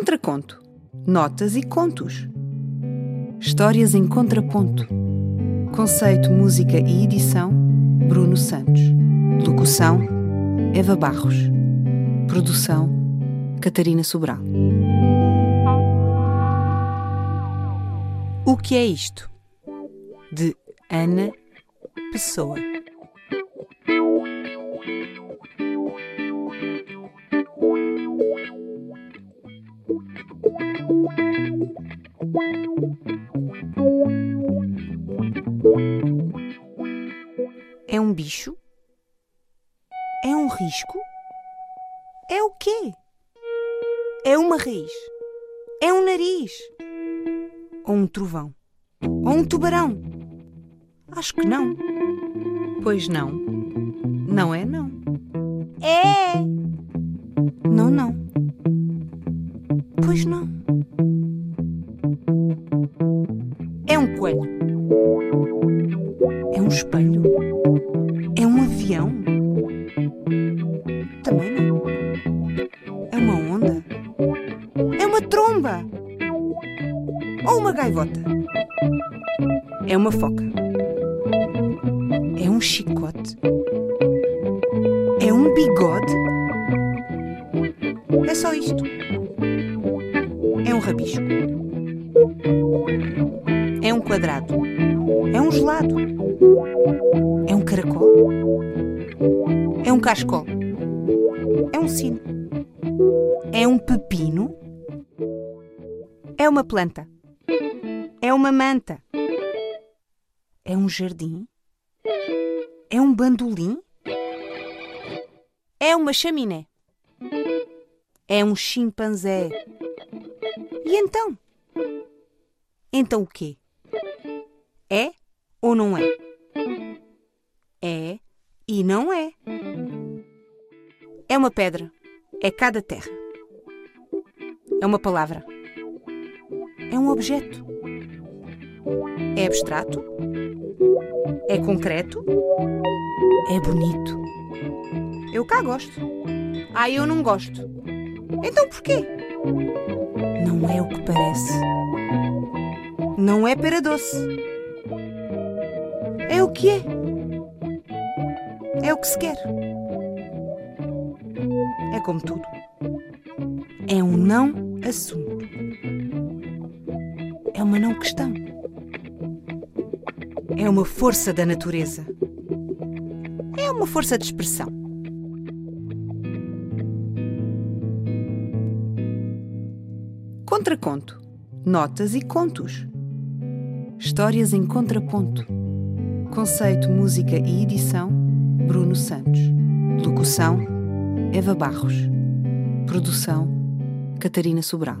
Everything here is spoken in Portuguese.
Contraconto. Notas e contos. Histórias em contraponto. Conceito, música e edição: Bruno Santos. Locução: Eva Barros. Produção: Catarina Sobral. O que é isto? De Ana Pessoa. É um bicho? É um risco? É o quê? É uma raiz? É um nariz? Ou um trovão? Ou um tubarão? Acho que não. Pois não. Não é não. É! Não, não. É um coelho. É um espelho. É um avião. Também não. É uma onda. É uma tromba. Ou uma gaivota. É uma foca. É um chicote. É um bigode. É só isto. É um rabisco. Quadrado. É um gelado. É um caracol. É um cascol. É um sino. É um pepino. É uma planta. É uma manta. É um jardim. É um bandolim. É uma chaminé. É um chimpanzé. E então? Então o quê? É ou não é? É e não é. É uma pedra. É cada terra. É uma palavra. É um objeto. É abstrato. É concreto. É bonito. Eu cá gosto. Ah, eu não gosto. Então porquê? Não é o que parece. Não é pera doce. Que é. É o que se quer. É como tudo. É um não assunto. É uma não questão. É uma força da natureza. É uma força de expressão. Contraconto. Notas e contos. Histórias em contraponto. Conceito, música e edição: Bruno Santos. Locução: Eva Barros. Produção: Catarina Sobral.